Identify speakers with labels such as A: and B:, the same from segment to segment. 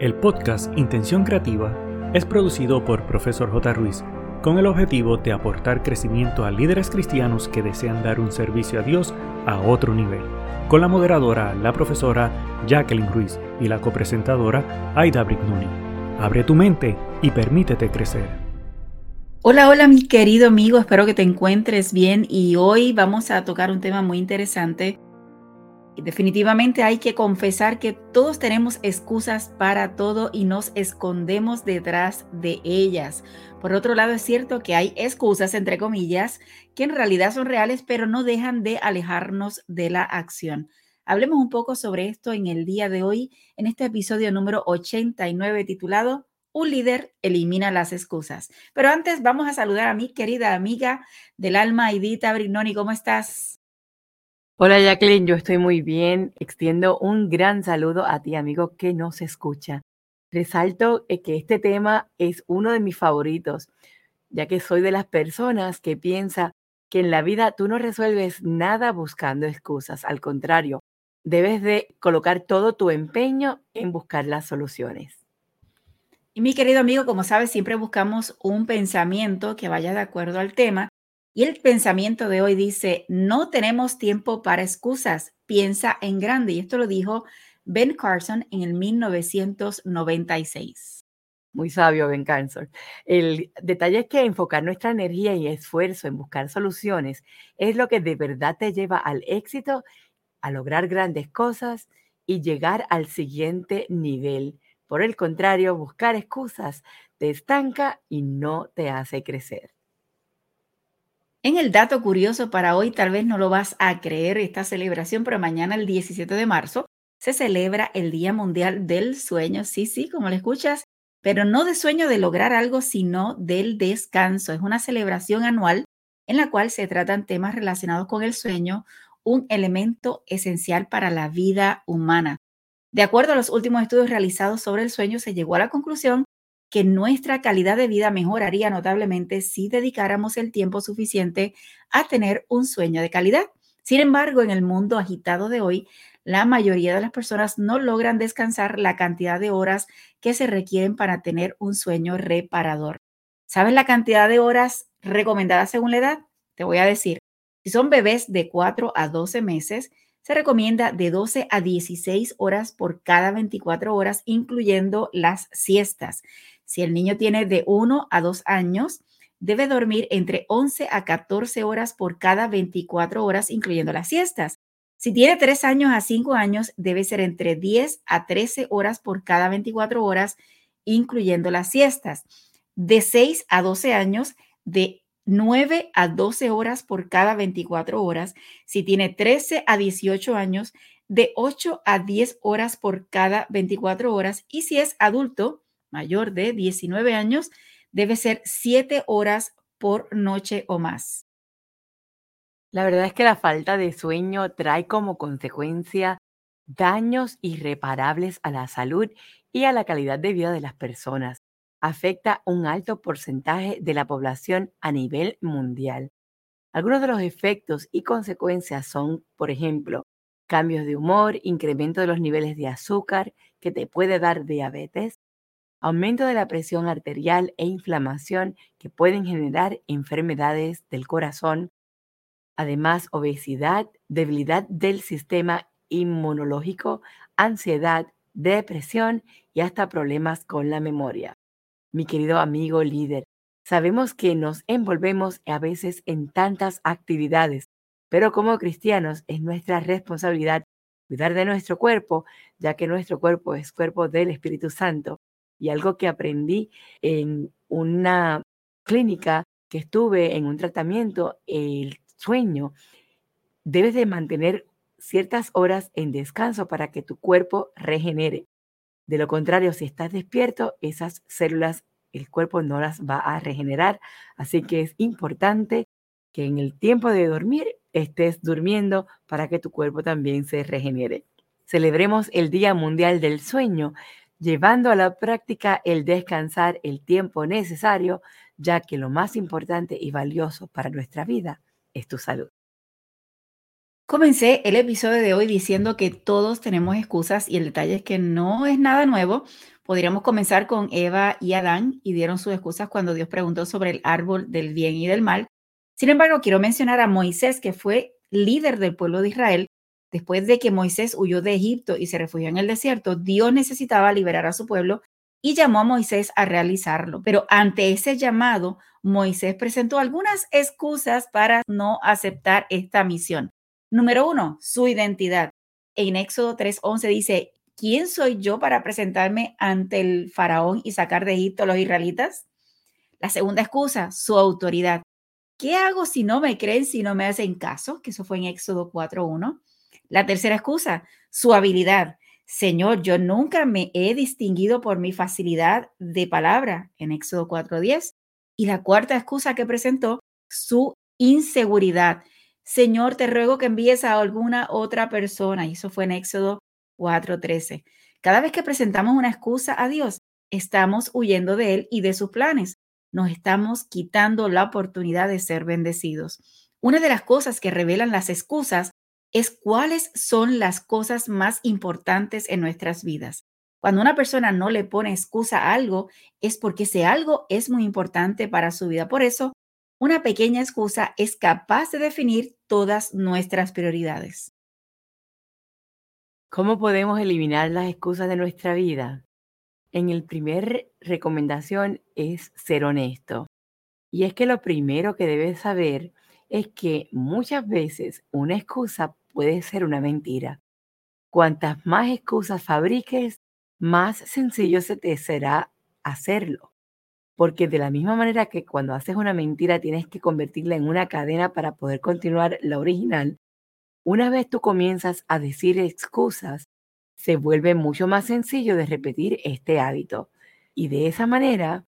A: El podcast Intención Creativa es producido por Profesor J. Ruiz con el objetivo de aportar crecimiento a líderes cristianos que desean dar un servicio a Dios a otro nivel, con la moderadora, la profesora Jacqueline Ruiz y la copresentadora Aida Brignoni. Abre tu mente y permítete crecer.
B: Hola, hola mi querido amigo, espero que te encuentres bien y hoy vamos a tocar un tema muy interesante Definitivamente hay que confesar que todos tenemos excusas para todo y nos escondemos detrás de ellas. Por otro lado, es cierto que hay excusas, entre comillas, que en realidad son reales, pero no dejan de alejarnos de la acción. Hablemos un poco sobre esto en el día de hoy, en este episodio número 89 titulado Un líder elimina las excusas. Pero antes vamos a saludar a mi querida amiga del alma, Edita Brignoni. ¿Cómo estás?
C: Hola Jacqueline, yo estoy muy bien. Extiendo un gran saludo a ti, amigo, que nos escucha. Resalto eh, que este tema es uno de mis favoritos, ya que soy de las personas que piensa que en la vida tú no resuelves nada buscando excusas. Al contrario, debes de colocar todo tu empeño en buscar las soluciones.
B: Y mi querido amigo, como sabes, siempre buscamos un pensamiento que vaya de acuerdo al tema y el pensamiento de hoy dice, no tenemos tiempo para excusas, piensa en grande. Y esto lo dijo Ben Carson en el 1996.
C: Muy sabio, Ben Carson. El detalle es que enfocar nuestra energía y esfuerzo en buscar soluciones es lo que de verdad te lleva al éxito, a lograr grandes cosas y llegar al siguiente nivel. Por el contrario, buscar excusas te estanca y no te hace crecer.
B: En el dato curioso para hoy, tal vez no lo vas a creer esta celebración, pero mañana el 17 de marzo se celebra el Día Mundial del Sueño. Sí, sí, como lo escuchas, pero no de sueño de lograr algo, sino del descanso. Es una celebración anual en la cual se tratan temas relacionados con el sueño, un elemento esencial para la vida humana. De acuerdo a los últimos estudios realizados sobre el sueño, se llegó a la conclusión que nuestra calidad de vida mejoraría notablemente si dedicáramos el tiempo suficiente a tener un sueño de calidad. Sin embargo, en el mundo agitado de hoy, la mayoría de las personas no logran descansar la cantidad de horas que se requieren para tener un sueño reparador. ¿Sabes la cantidad de horas recomendadas según la edad? Te voy a decir. Si son bebés de 4 a 12 meses, se recomienda de 12 a 16 horas por cada 24 horas, incluyendo las siestas. Si el niño tiene de 1 a 2 años, debe dormir entre 11 a 14 horas por cada 24 horas, incluyendo las siestas. Si tiene 3 años a 5 años, debe ser entre 10 a 13 horas por cada 24 horas, incluyendo las siestas. De 6 a 12 años, de 9 a 12 horas por cada 24 horas. Si tiene 13 a 18 años, de 8 a 10 horas por cada 24 horas. Y si es adulto, mayor de 19 años debe ser 7 horas por noche o más.
C: La verdad es que la falta de sueño trae como consecuencia daños irreparables a la salud y a la calidad de vida de las personas. Afecta un alto porcentaje de la población a nivel mundial. Algunos de los efectos y consecuencias son, por ejemplo, cambios de humor, incremento de los niveles de azúcar que te puede dar diabetes, aumento de la presión arterial e inflamación que pueden generar enfermedades del corazón, además obesidad, debilidad del sistema inmunológico, ansiedad, depresión y hasta problemas con la memoria. Mi querido amigo líder, sabemos que nos envolvemos a veces en tantas actividades, pero como cristianos es nuestra responsabilidad cuidar de nuestro cuerpo, ya que nuestro cuerpo es cuerpo del Espíritu Santo y algo que aprendí en una clínica que estuve en un tratamiento, el sueño, debes de mantener ciertas horas en descanso para que tu cuerpo regenere. De lo contrario, si estás despierto, esas células el cuerpo no las va a regenerar. Así que es importante que en el tiempo de dormir estés durmiendo para que tu cuerpo también se regenere. Celebremos el Día Mundial del Sueño llevando a la práctica el descansar el tiempo necesario, ya que lo más importante y valioso para nuestra vida es tu salud.
B: Comencé el episodio de hoy diciendo que todos tenemos excusas y el detalle es que no es nada nuevo Podríamos comenzar con Eva y Adán y dieron sus excusas cuando Dios preguntó sobre el árbol del bien y del mal. Sin embargo, quiero mencionar a Moisés, que fue líder del pueblo de Israel. Después de que Moisés huyó de Egipto y se refugió en el desierto, Dios necesitaba liberar a su pueblo y llamó a Moisés a realizarlo. Pero ante ese llamado, Moisés presentó algunas excusas para no aceptar esta misión. Número uno, su identidad. En Éxodo 3:11 dice, ¿quién soy yo para presentarme ante el faraón y sacar de Egipto a los israelitas? La segunda excusa, su autoridad. ¿Qué hago si no me creen, si no me hacen caso? Que eso fue en Éxodo 4.1. La tercera excusa, su habilidad. Señor, yo nunca me he distinguido por mi facilidad de palabra en Éxodo 4.10. Y la cuarta excusa que presentó, su inseguridad. Señor, te ruego que envíes a alguna otra persona. Y eso fue en Éxodo 4:13. Cada vez que presentamos una excusa a Dios, estamos huyendo de Él y de sus planes. Nos estamos quitando la oportunidad de ser bendecidos. Una de las cosas que revelan las excusas es cuáles son las cosas más importantes en nuestras vidas. Cuando una persona no le pone excusa a algo, es porque ese algo es muy importante para su vida. Por eso, una pequeña excusa es capaz de definir todas nuestras prioridades.
C: ¿Cómo podemos eliminar las excusas de nuestra vida? En el primer recomendación es ser honesto. Y es que lo primero que debes saber es que muchas veces una excusa puede ser una mentira. Cuantas más excusas fabriques, más sencillo se te será hacerlo. Porque de la misma manera que cuando haces una mentira tienes que convertirla en una cadena para poder continuar la original, una vez tú comienzas a decir excusas, se vuelve mucho más sencillo de repetir este hábito. Y de esa manera,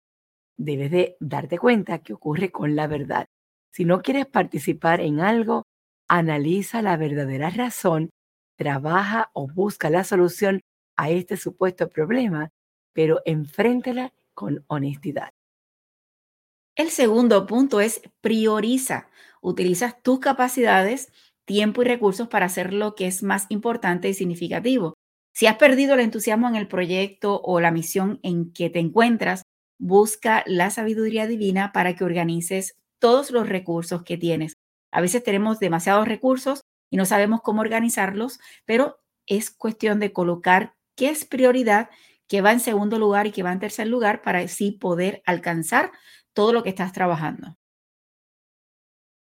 C: debes de darte cuenta que ocurre con la verdad. Si no quieres participar en algo, analiza la verdadera razón, trabaja o busca la solución a este supuesto problema, pero enfréntela con honestidad.
B: El segundo punto es prioriza. Utilizas tus capacidades tiempo y recursos para hacer lo que es más importante y significativo. Si has perdido el entusiasmo en el proyecto o la misión en que te encuentras, busca la sabiduría divina para que organices todos los recursos que tienes. A veces tenemos demasiados recursos y no sabemos cómo organizarlos, pero es cuestión de colocar qué es prioridad, qué va en segundo lugar y qué va en tercer lugar para así poder alcanzar todo lo que estás trabajando.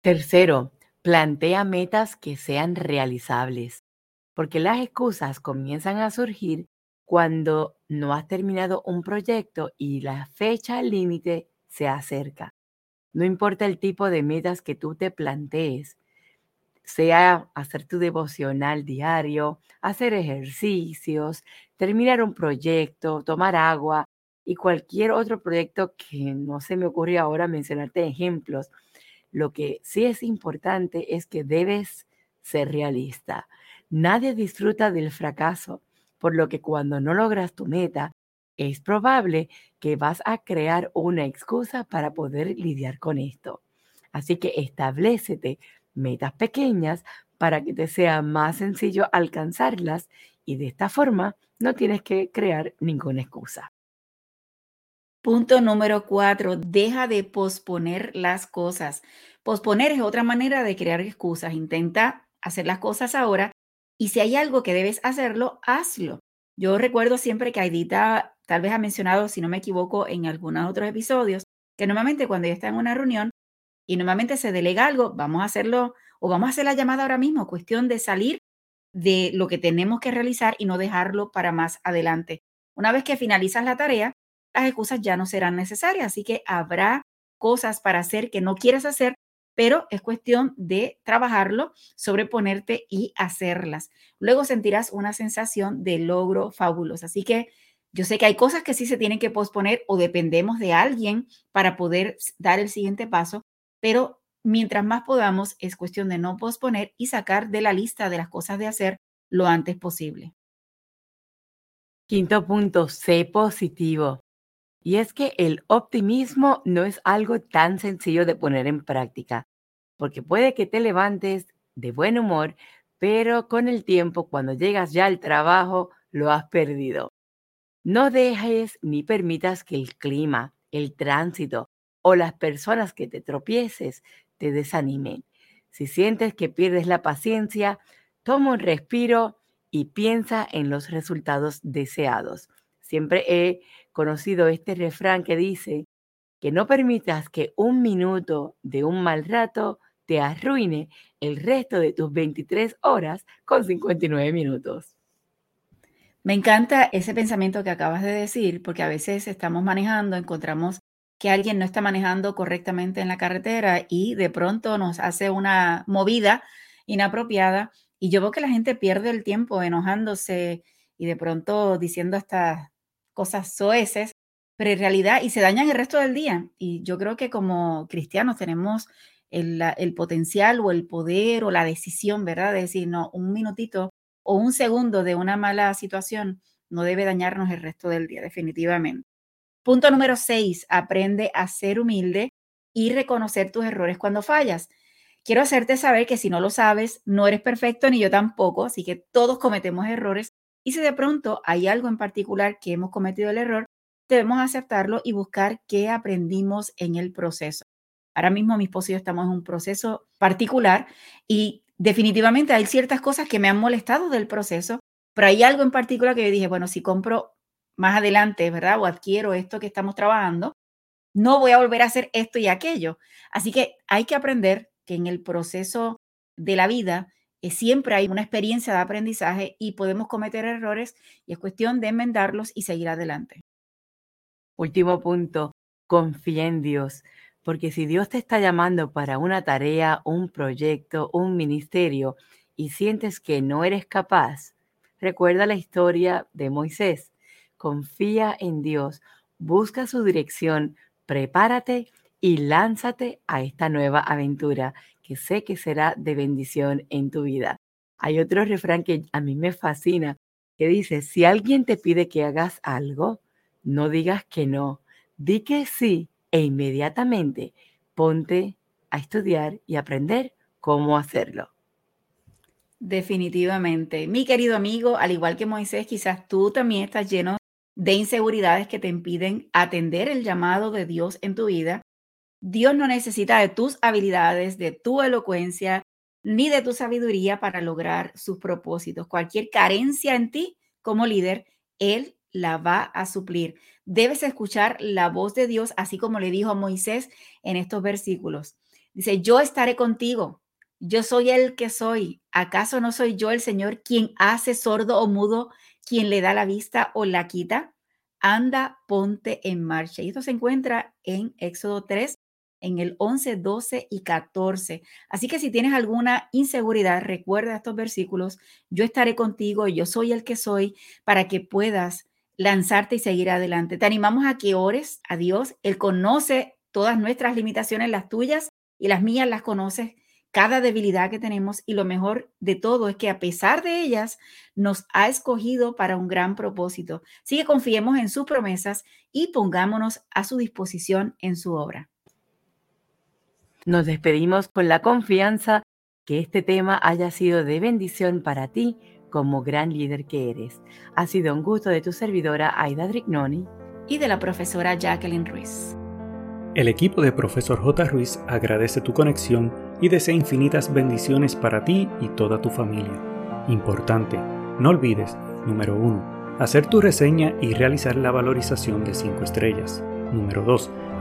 C: Tercero, Plantea metas que sean realizables, porque las excusas comienzan a surgir cuando no has terminado un proyecto y la fecha límite se acerca. No importa el tipo de metas que tú te plantees, sea hacer tu devocional diario, hacer ejercicios, terminar un proyecto, tomar agua y cualquier otro proyecto que no se me ocurre ahora mencionarte ejemplos, lo que sí es importante es que debes ser realista. Nadie disfruta del fracaso, por lo que cuando no logras tu meta, es probable que vas a crear una excusa para poder lidiar con esto. Así que establecete metas pequeñas para que te sea más sencillo alcanzarlas y de esta forma no tienes que crear ninguna excusa.
B: Punto número cuatro, deja de posponer las cosas. Posponer es otra manera de crear excusas. Intenta hacer las cosas ahora y si hay algo que debes hacerlo, hazlo. Yo recuerdo siempre que Aidita tal vez ha mencionado, si no me equivoco, en algunos otros episodios, que normalmente cuando ella está en una reunión y normalmente se delega algo, vamos a hacerlo o vamos a hacer la llamada ahora mismo, cuestión de salir de lo que tenemos que realizar y no dejarlo para más adelante. Una vez que finalizas la tarea, las excusas ya no serán necesarias. Así que habrá cosas para hacer que no quieres hacer, pero es cuestión de trabajarlo, sobreponerte y hacerlas. Luego sentirás una sensación de logro fabuloso. Así que yo sé que hay cosas que sí se tienen que posponer o dependemos de alguien para poder dar el siguiente paso, pero mientras más podamos es cuestión de no posponer y sacar de la lista de las cosas de hacer lo antes posible.
C: Quinto punto, sé positivo. Y es que el optimismo no es algo tan sencillo de poner en práctica, porque puede que te levantes de buen humor, pero con el tiempo, cuando llegas ya al trabajo, lo has perdido. No dejes ni permitas que el clima, el tránsito o las personas que te tropieces te desanimen. Si sientes que pierdes la paciencia, toma un respiro y piensa en los resultados deseados. Siempre he conocido este refrán que dice que no permitas que un minuto de un mal rato te arruine el resto de tus 23 horas con 59 minutos.
B: Me encanta ese pensamiento que acabas de decir, porque a veces estamos manejando, encontramos que alguien no está manejando correctamente en la carretera y de pronto nos hace una movida inapropiada y yo veo que la gente pierde el tiempo enojándose y de pronto diciendo estas cosas soeces, pero en realidad y se dañan el resto del día. Y yo creo que como cristianos tenemos el, el potencial o el poder o la decisión, ¿verdad? De decir, no, un minutito o un segundo de una mala situación no debe dañarnos el resto del día, definitivamente. Punto número seis, aprende a ser humilde y reconocer tus errores cuando fallas. Quiero hacerte saber que si no lo sabes, no eres perfecto ni yo tampoco, así que todos cometemos errores y si de pronto hay algo en particular que hemos cometido el error, debemos aceptarlo y buscar qué aprendimos en el proceso. Ahora mismo mi esposo y estamos en un proceso particular y definitivamente hay ciertas cosas que me han molestado del proceso, pero hay algo en particular que yo dije, bueno, si compro más adelante, ¿verdad? O adquiero esto que estamos trabajando, no voy a volver a hacer esto y aquello. Así que hay que aprender que en el proceso de la vida siempre hay una experiencia de aprendizaje y podemos cometer errores y es cuestión de enmendarlos y seguir adelante.
C: Último punto, confía en Dios, porque si Dios te está llamando para una tarea, un proyecto, un ministerio y sientes que no eres capaz, recuerda la historia de Moisés confía en Dios, busca su dirección, prepárate y lánzate a esta nueva aventura que sé que será de bendición en tu vida. Hay otro refrán que a mí me fascina, que dice, si alguien te pide que hagas algo, no digas que no, di que sí e inmediatamente ponte a estudiar y aprender cómo hacerlo.
B: Definitivamente. Mi querido amigo, al igual que Moisés, quizás tú también estás lleno de inseguridades que te impiden atender el llamado de Dios en tu vida, Dios no necesita de tus habilidades, de tu elocuencia, ni de tu sabiduría para lograr sus propósitos. Cualquier carencia en ti como líder, Él la va a suplir. Debes escuchar la voz de Dios, así como le dijo a Moisés en estos versículos. Dice, yo estaré contigo. Yo soy el que soy. ¿Acaso no soy yo el Señor quien hace sordo o mudo quien le da la vista o la quita, anda, ponte en marcha. Y esto se encuentra en Éxodo 3, en el 11, 12 y 14. Así que si tienes alguna inseguridad, recuerda estos versículos. Yo estaré contigo, yo soy el que soy, para que puedas lanzarte y seguir adelante. Te animamos a que ores a Dios. Él conoce todas nuestras limitaciones, las tuyas y las mías las conoces cada debilidad que tenemos y lo mejor de todo es que a pesar de ellas nos ha escogido para un gran propósito. Así que confiemos en sus promesas y pongámonos a su disposición en su obra.
C: Nos despedimos con la confianza que este tema haya sido de bendición para ti como gran líder que eres. Ha sido un gusto de tu servidora Aida Drignoni
B: y de la profesora Jacqueline Ruiz.
A: El equipo de Profesor J. Ruiz agradece tu conexión y desea infinitas bendiciones para ti y toda tu familia. Importante, no olvides, número 1, hacer tu reseña y realizar la valorización de 5 estrellas. Número 2,